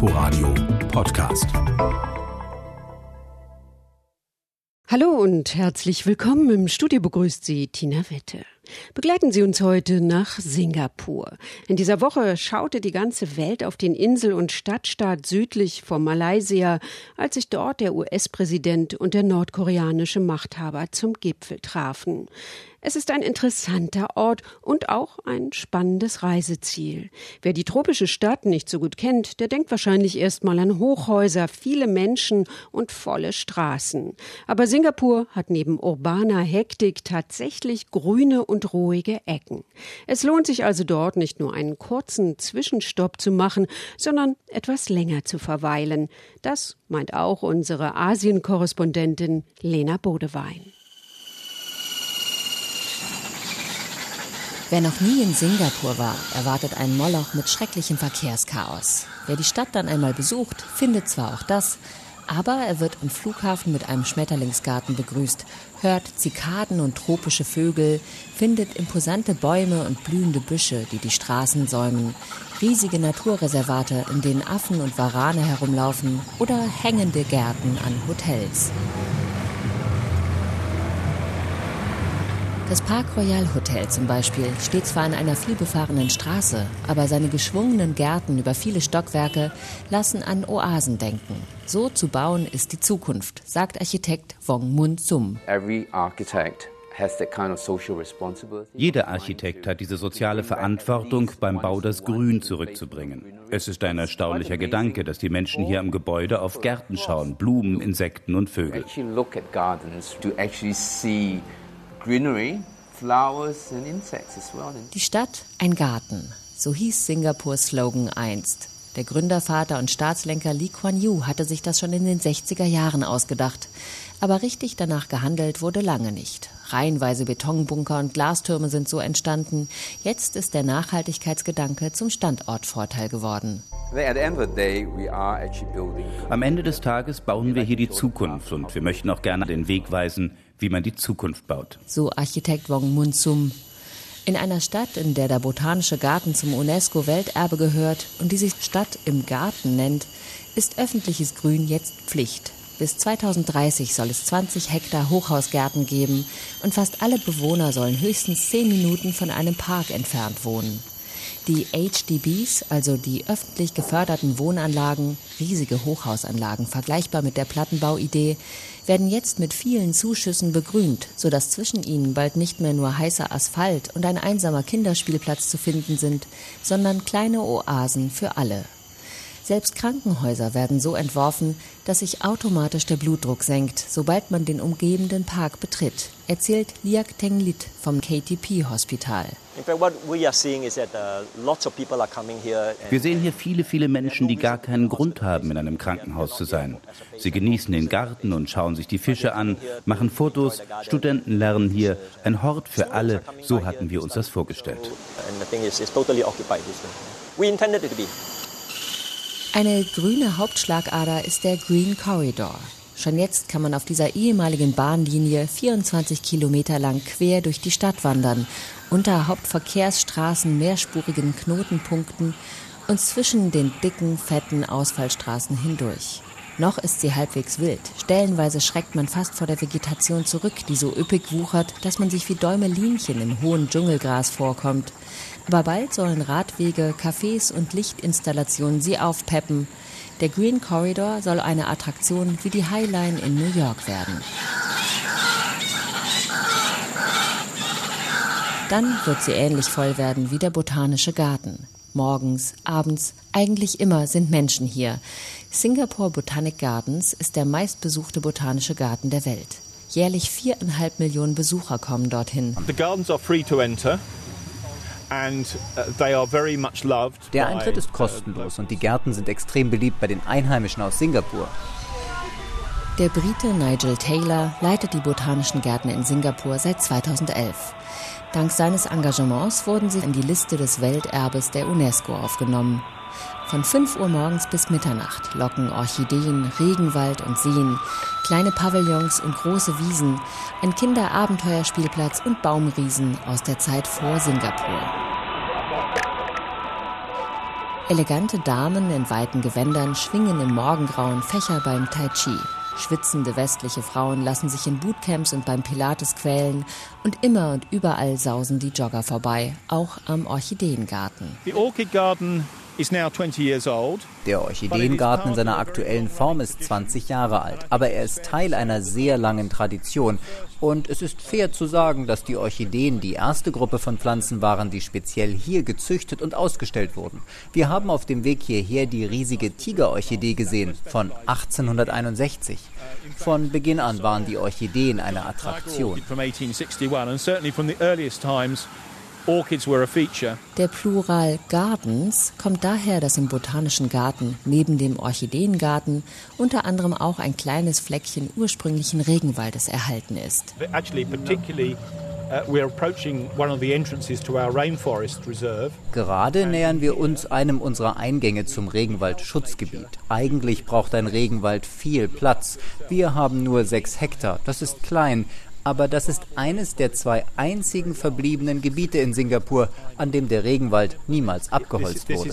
Inforadio Podcast. Hallo und herzlich willkommen. Im Studio begrüßt Sie Tina Wette. Begleiten Sie uns heute nach Singapur. In dieser Woche schaute die ganze Welt auf den Insel- und Stadtstaat südlich von Malaysia, als sich dort der US-Präsident und der nordkoreanische Machthaber zum Gipfel trafen. Es ist ein interessanter Ort und auch ein spannendes Reiseziel. Wer die tropische Stadt nicht so gut kennt, der denkt wahrscheinlich erstmal an Hochhäuser, viele Menschen und volle Straßen. Aber Singapur hat neben urbaner Hektik tatsächlich grüne und ruhige Ecken. Es lohnt sich also dort nicht nur einen kurzen Zwischenstopp zu machen, sondern etwas länger zu verweilen. Das meint auch unsere Asienkorrespondentin Lena Bodewein. Wer noch nie in Singapur war, erwartet ein Moloch mit schrecklichem Verkehrschaos. Wer die Stadt dann einmal besucht, findet zwar auch das, aber er wird am Flughafen mit einem Schmetterlingsgarten begrüßt, hört Zikaden und tropische Vögel, findet imposante Bäume und blühende Büsche, die die Straßen säumen, riesige Naturreservate, in denen Affen und Warane herumlaufen oder hängende Gärten an Hotels. Das Park Royal Hotel zum Beispiel steht zwar an einer vielbefahrenen Straße, aber seine geschwungenen Gärten über viele Stockwerke lassen an Oasen denken. So zu bauen ist die Zukunft, sagt Architekt Wong Mun Sum. Jeder Architekt hat diese soziale Verantwortung, beim Bau das Grün zurückzubringen. Es ist ein erstaunlicher Gedanke, dass die Menschen hier am Gebäude auf Gärten schauen, Blumen, Insekten und Vögel. Die Stadt ein Garten, so hieß Singapurs Slogan einst. Der Gründervater und Staatslenker Lee Kuan Yew hatte sich das schon in den 60er Jahren ausgedacht. Aber richtig danach gehandelt wurde lange nicht. Reihenweise Betonbunker und Glastürme sind so entstanden. Jetzt ist der Nachhaltigkeitsgedanke zum Standortvorteil geworden. Am Ende des Tages bauen wir hier die Zukunft und wir möchten auch gerne den Weg weisen, wie man die Zukunft baut. So Architekt Wong Mun Sum. In einer Stadt, in der der Botanische Garten zum UNESCO-Welterbe gehört und die sich Stadt im Garten nennt, ist öffentliches Grün jetzt Pflicht. Bis 2030 soll es 20 Hektar Hochhausgärten geben und fast alle Bewohner sollen höchstens 10 Minuten von einem Park entfernt wohnen. Die HDBs, also die öffentlich geförderten Wohnanlagen, riesige Hochhausanlagen, vergleichbar mit der Plattenbauidee, werden jetzt mit vielen Zuschüssen begrünt, sodass zwischen ihnen bald nicht mehr nur heißer Asphalt und ein einsamer Kinderspielplatz zu finden sind, sondern kleine Oasen für alle. Selbst Krankenhäuser werden so entworfen, dass sich automatisch der Blutdruck senkt, sobald man den umgebenden Park betritt, erzählt Liak Tenglit vom KTP Hospital. Uh, Wir sehen hier viele, viele Menschen, die gar keinen Grund haben, in einem Krankenhaus zu sein. Sie genießen den Garten und schauen sich die Fische an, machen Fotos, Studenten lernen hier. Ein Hort für alle, so hatten wir uns das vorgestellt. Eine grüne Hauptschlagader ist der Green Corridor. Schon jetzt kann man auf dieser ehemaligen Bahnlinie 24 Kilometer lang quer durch die Stadt wandern, unter Hauptverkehrsstraßen, mehrspurigen Knotenpunkten und zwischen den dicken, fetten Ausfallstraßen hindurch. Noch ist sie halbwegs wild. Stellenweise schreckt man fast vor der Vegetation zurück, die so üppig wuchert, dass man sich wie Däumelinchen im hohen Dschungelgras vorkommt. Aber bald sollen Radwege, Cafés und Lichtinstallationen sie aufpeppen. Der Green Corridor soll eine Attraktion wie die Highline in New York werden. Dann wird sie ähnlich voll werden wie der Botanische Garten. Morgens, abends, eigentlich immer sind Menschen hier. Singapore Botanic Gardens ist der meistbesuchte botanische Garten der Welt. Jährlich viereinhalb Millionen Besucher kommen dorthin. The gardens are free to enter. Uh, Der Eintritt ist kostenlos und die Gärten sind extrem beliebt bei den Einheimischen aus Singapur. Der Brite Nigel Taylor leitet die botanischen Gärten in Singapur seit 2011. Dank seines Engagements wurden sie in die Liste des Welterbes der UNESCO aufgenommen. Von 5 Uhr morgens bis Mitternacht locken Orchideen, Regenwald und Seen, kleine Pavillons und große Wiesen, ein Kinderabenteuerspielplatz und Baumriesen aus der Zeit vor Singapur. Elegante Damen in weiten Gewändern schwingen im Morgengrauen Fächer beim Tai Chi. Schwitzende westliche Frauen lassen sich in Bootcamps und beim Pilates quälen und immer und überall sausen die Jogger vorbei, auch am Orchideengarten. The Orchid Garden der Orchideengarten in seiner aktuellen Form ist 20 Jahre alt, aber er ist Teil einer sehr langen Tradition. Und es ist fair zu sagen, dass die Orchideen die erste Gruppe von Pflanzen waren, die speziell hier gezüchtet und ausgestellt wurden. Wir haben auf dem Weg hierher die riesige Tigerorchidee gesehen von 1861. Von Beginn an waren die Orchideen eine Attraktion. Der Plural Gardens kommt daher, dass im Botanischen Garten neben dem Orchideengarten unter anderem auch ein kleines Fleckchen ursprünglichen Regenwaldes erhalten ist. Uh, Gerade nähern wir uns einem unserer Eingänge zum Regenwaldschutzgebiet. Eigentlich braucht ein Regenwald viel Platz. Wir haben nur sechs Hektar. Das ist klein aber das ist eines der zwei einzigen verbliebenen Gebiete in Singapur, an dem der Regenwald niemals abgeholzt wurde.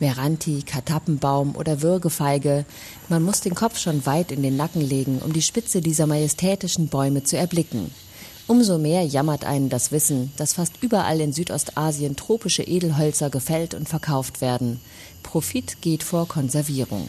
Meranti, Katappenbaum oder Würgefeige. Man muss den Kopf schon weit in den Nacken legen, um die Spitze dieser majestätischen Bäume zu erblicken. Umso mehr jammert einen das Wissen, dass fast überall in Südostasien tropische Edelhölzer gefällt und verkauft werden. Profit geht vor Konservierung.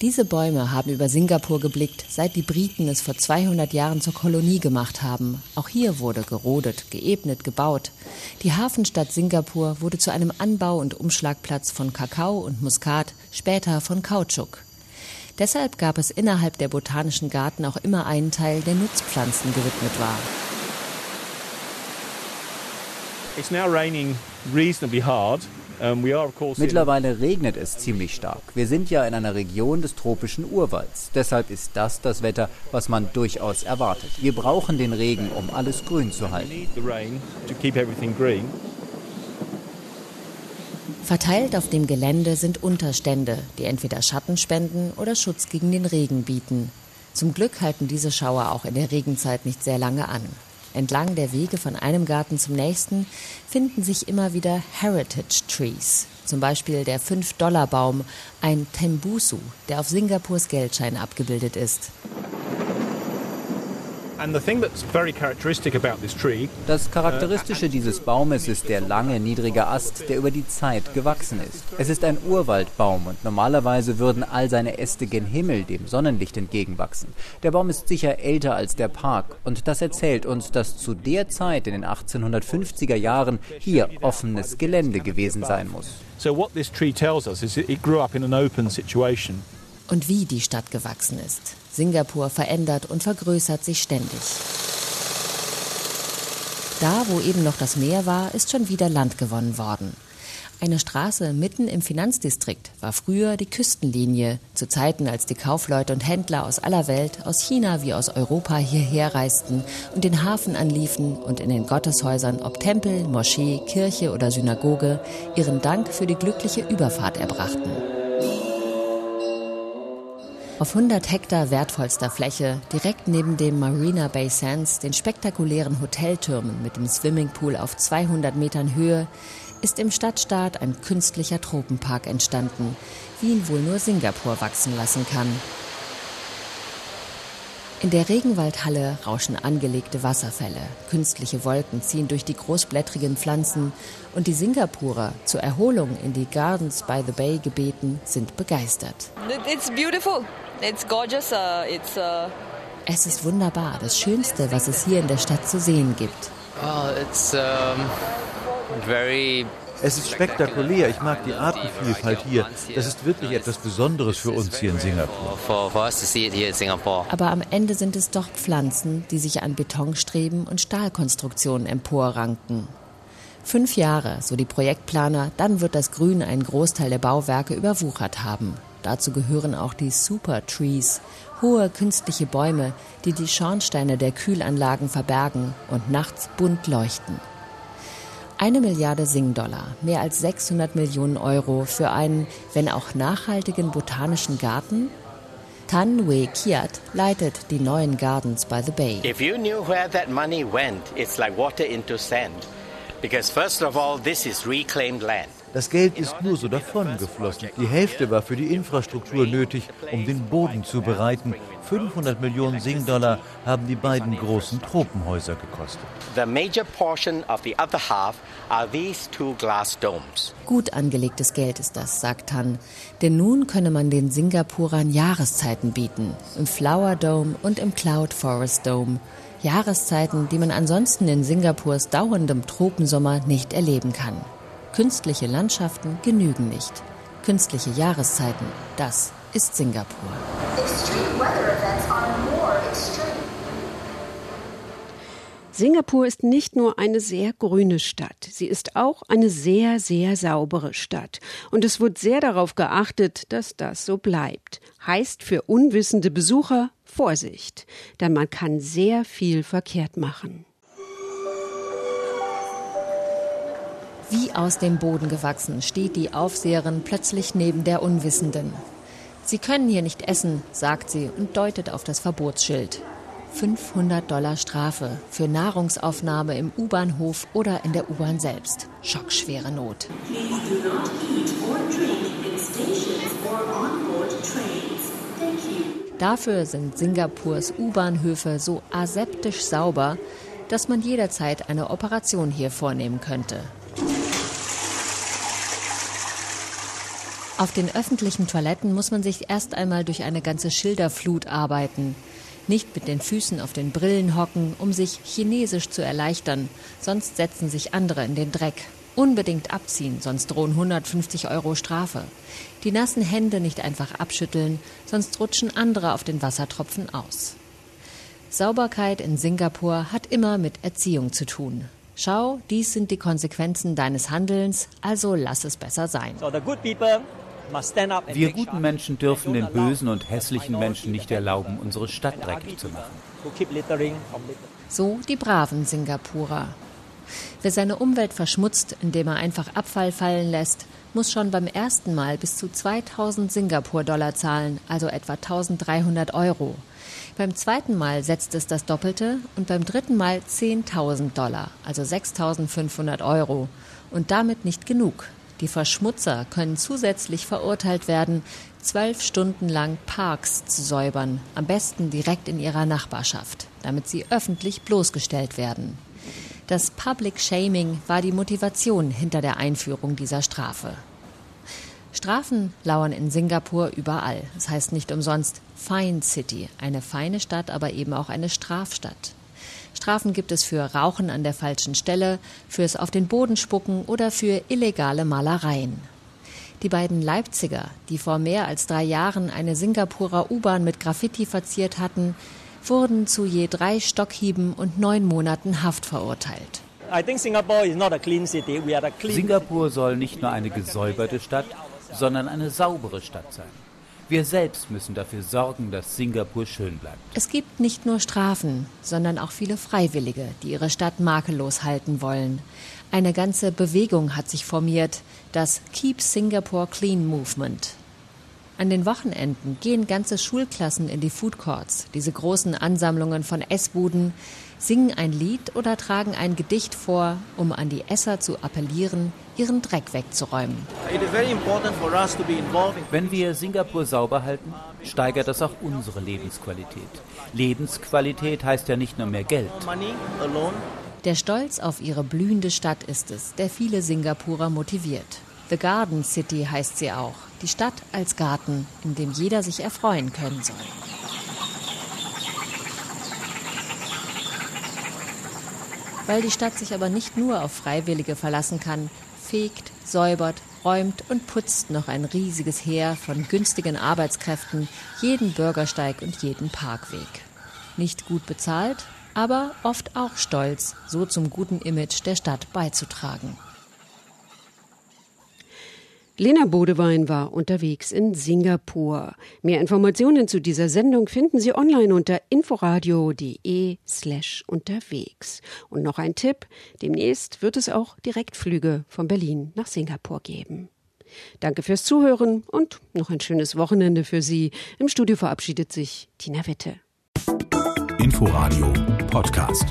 Diese Bäume haben über Singapur geblickt, seit die Briten es vor 200 Jahren zur Kolonie gemacht haben. Auch hier wurde gerodet, geebnet, gebaut. Die Hafenstadt Singapur wurde zu einem Anbau- und Umschlagplatz von Kakao und Muskat, später von Kautschuk. Deshalb gab es innerhalb der botanischen Garten auch immer einen Teil, der Nutzpflanzen gewidmet war. It's now raining reasonably hard. Mittlerweile regnet es ziemlich stark. Wir sind ja in einer Region des tropischen Urwalds. Deshalb ist das das Wetter, was man durchaus erwartet. Wir brauchen den Regen, um alles grün zu halten. Verteilt auf dem Gelände sind Unterstände, die entweder Schatten spenden oder Schutz gegen den Regen bieten. Zum Glück halten diese Schauer auch in der Regenzeit nicht sehr lange an. Entlang der Wege von einem Garten zum nächsten finden sich immer wieder Heritage Trees. Zum Beispiel der 5-Dollar-Baum, ein Tembusu, der auf Singapurs Geldschein abgebildet ist. Das Charakteristische dieses Baumes ist der lange, niedrige Ast, der über die Zeit gewachsen ist. Es ist ein Urwaldbaum und normalerweise würden all seine Äste gen Himmel, dem Sonnenlicht entgegenwachsen. Der Baum ist sicher älter als der Park und das erzählt uns, dass zu der Zeit in den 1850er Jahren hier offenes Gelände gewesen sein muss. So what this tree tells us is it grew up in an open situation. Und wie die Stadt gewachsen ist. Singapur verändert und vergrößert sich ständig. Da, wo eben noch das Meer war, ist schon wieder Land gewonnen worden. Eine Straße mitten im Finanzdistrikt war früher die Küstenlinie, zu Zeiten, als die Kaufleute und Händler aus aller Welt, aus China wie aus Europa hierher reisten und den Hafen anliefen und in den Gotteshäusern, ob Tempel, Moschee, Kirche oder Synagoge, ihren Dank für die glückliche Überfahrt erbrachten. Auf 100 Hektar wertvollster Fläche, direkt neben dem Marina Bay Sands, den spektakulären Hoteltürmen mit dem Swimmingpool auf 200 Metern Höhe, ist im Stadtstaat ein künstlicher Tropenpark entstanden, wie ihn wohl nur Singapur wachsen lassen kann. In der Regenwaldhalle rauschen angelegte Wasserfälle, künstliche Wolken ziehen durch die großblättrigen Pflanzen und die Singapurer zur Erholung in die Gardens by the Bay gebeten sind begeistert. It's beautiful. It's gorgeous. Uh, it's, uh es ist wunderbar, das Schönste, was es hier in der Stadt zu sehen gibt. Well, it's um, very es ist spektakulär. Ich mag die Artenvielfalt hier. Das ist wirklich etwas Besonderes für uns hier in Singapur. Aber am Ende sind es doch Pflanzen, die sich an Betonstreben und Stahlkonstruktionen emporranken. Fünf Jahre, so die Projektplaner, dann wird das Grün einen Großteil der Bauwerke überwuchert haben. Dazu gehören auch die Super Trees, hohe künstliche Bäume, die die Schornsteine der Kühlanlagen verbergen und nachts bunt leuchten. Eine Milliarde Sing-Dollar, mehr als 600 Millionen Euro für einen, wenn auch nachhaltigen botanischen Garten? Tan Wei Kiat leitet die neuen Gardens by the Bay. If you knew where that money went, it's like water into sand. Because first of all, this is reclaimed land. Das Geld ist nur so davongeflossen. Die Hälfte war für die Infrastruktur nötig, um den Boden zu bereiten. 500 Millionen Sing-Dollar haben die beiden großen Tropenhäuser gekostet. The major portion of the other half are these two glass domes. Gut angelegtes Geld ist das, sagt Han. Denn nun könne man den Singapurern Jahreszeiten bieten. Im Flower Dome und im Cloud Forest Dome. Jahreszeiten, die man ansonsten in Singapurs dauerndem Tropensommer nicht erleben kann. Künstliche Landschaften genügen nicht. Künstliche Jahreszeiten, das ist Singapur. Singapur ist nicht nur eine sehr grüne Stadt, sie ist auch eine sehr, sehr saubere Stadt. Und es wird sehr darauf geachtet, dass das so bleibt. Heißt für unwissende Besucher Vorsicht, denn man kann sehr viel verkehrt machen. Wie aus dem Boden gewachsen steht die Aufseherin plötzlich neben der Unwissenden. Sie können hier nicht essen, sagt sie und deutet auf das Verbotsschild. 500 Dollar Strafe für Nahrungsaufnahme im U-Bahnhof oder in der U-Bahn selbst. Schockschwere Not. Dafür sind Singapurs U-Bahnhöfe so aseptisch sauber, dass man jederzeit eine Operation hier vornehmen könnte. Auf den öffentlichen Toiletten muss man sich erst einmal durch eine ganze Schilderflut arbeiten. Nicht mit den Füßen auf den Brillen hocken, um sich chinesisch zu erleichtern, sonst setzen sich andere in den Dreck. Unbedingt abziehen, sonst drohen 150 Euro Strafe. Die nassen Hände nicht einfach abschütteln, sonst rutschen andere auf den Wassertropfen aus. Sauberkeit in Singapur hat immer mit Erziehung zu tun. Schau, dies sind die Konsequenzen deines Handelns, also lass es besser sein. So wir guten Menschen dürfen den bösen und hässlichen Menschen nicht erlauben, unsere Stadt dreckig zu machen. So die braven Singapurer. Wer seine Umwelt verschmutzt, indem er einfach Abfall fallen lässt, muss schon beim ersten Mal bis zu 2000 Singapur-Dollar zahlen, also etwa 1300 Euro. Beim zweiten Mal setzt es das Doppelte und beim dritten Mal 10.000 Dollar, also 6500 Euro. Und damit nicht genug. Die Verschmutzer können zusätzlich verurteilt werden, zwölf Stunden lang Parks zu säubern, am besten direkt in ihrer Nachbarschaft, damit sie öffentlich bloßgestellt werden. Das Public Shaming war die Motivation hinter der Einführung dieser Strafe. Strafen lauern in Singapur überall. Das heißt nicht umsonst Fine City, eine feine Stadt, aber eben auch eine Strafstadt. Strafen gibt es für Rauchen an der falschen Stelle, fürs auf den Boden spucken oder für illegale Malereien. Die beiden Leipziger, die vor mehr als drei Jahren eine Singapurer U-Bahn mit Graffiti verziert hatten, wurden zu je drei Stockhieben und neun Monaten Haft verurteilt. Singapur soll nicht nur eine gesäuberte Stadt, sondern eine saubere Stadt sein. Wir selbst müssen dafür sorgen, dass Singapur schön bleibt. Es gibt nicht nur Strafen, sondern auch viele Freiwillige, die ihre Stadt makellos halten wollen. Eine ganze Bewegung hat sich formiert, das Keep Singapore Clean Movement. An den Wochenenden gehen ganze Schulklassen in die Food Courts, diese großen Ansammlungen von Essbuden, singen ein Lied oder tragen ein Gedicht vor, um an die Esser zu appellieren, ihren Dreck wegzuräumen. Wenn wir Singapur sauber halten, steigert das auch unsere Lebensqualität. Lebensqualität heißt ja nicht nur mehr Geld. Der Stolz auf ihre blühende Stadt ist es, der viele Singapurer motiviert. The Garden City heißt sie auch, die Stadt als Garten, in dem jeder sich erfreuen können soll. Weil die Stadt sich aber nicht nur auf Freiwillige verlassen kann, fegt, säubert, räumt und putzt noch ein riesiges Heer von günstigen Arbeitskräften jeden Bürgersteig und jeden Parkweg. Nicht gut bezahlt, aber oft auch stolz, so zum guten Image der Stadt beizutragen. Lena Bodewein war unterwegs in Singapur. Mehr Informationen zu dieser Sendung finden Sie online unter inforadio.de slash unterwegs. Und noch ein Tipp, demnächst wird es auch Direktflüge von Berlin nach Singapur geben. Danke fürs Zuhören und noch ein schönes Wochenende für Sie. Im Studio verabschiedet sich Tina Wette. Inforadio Podcast.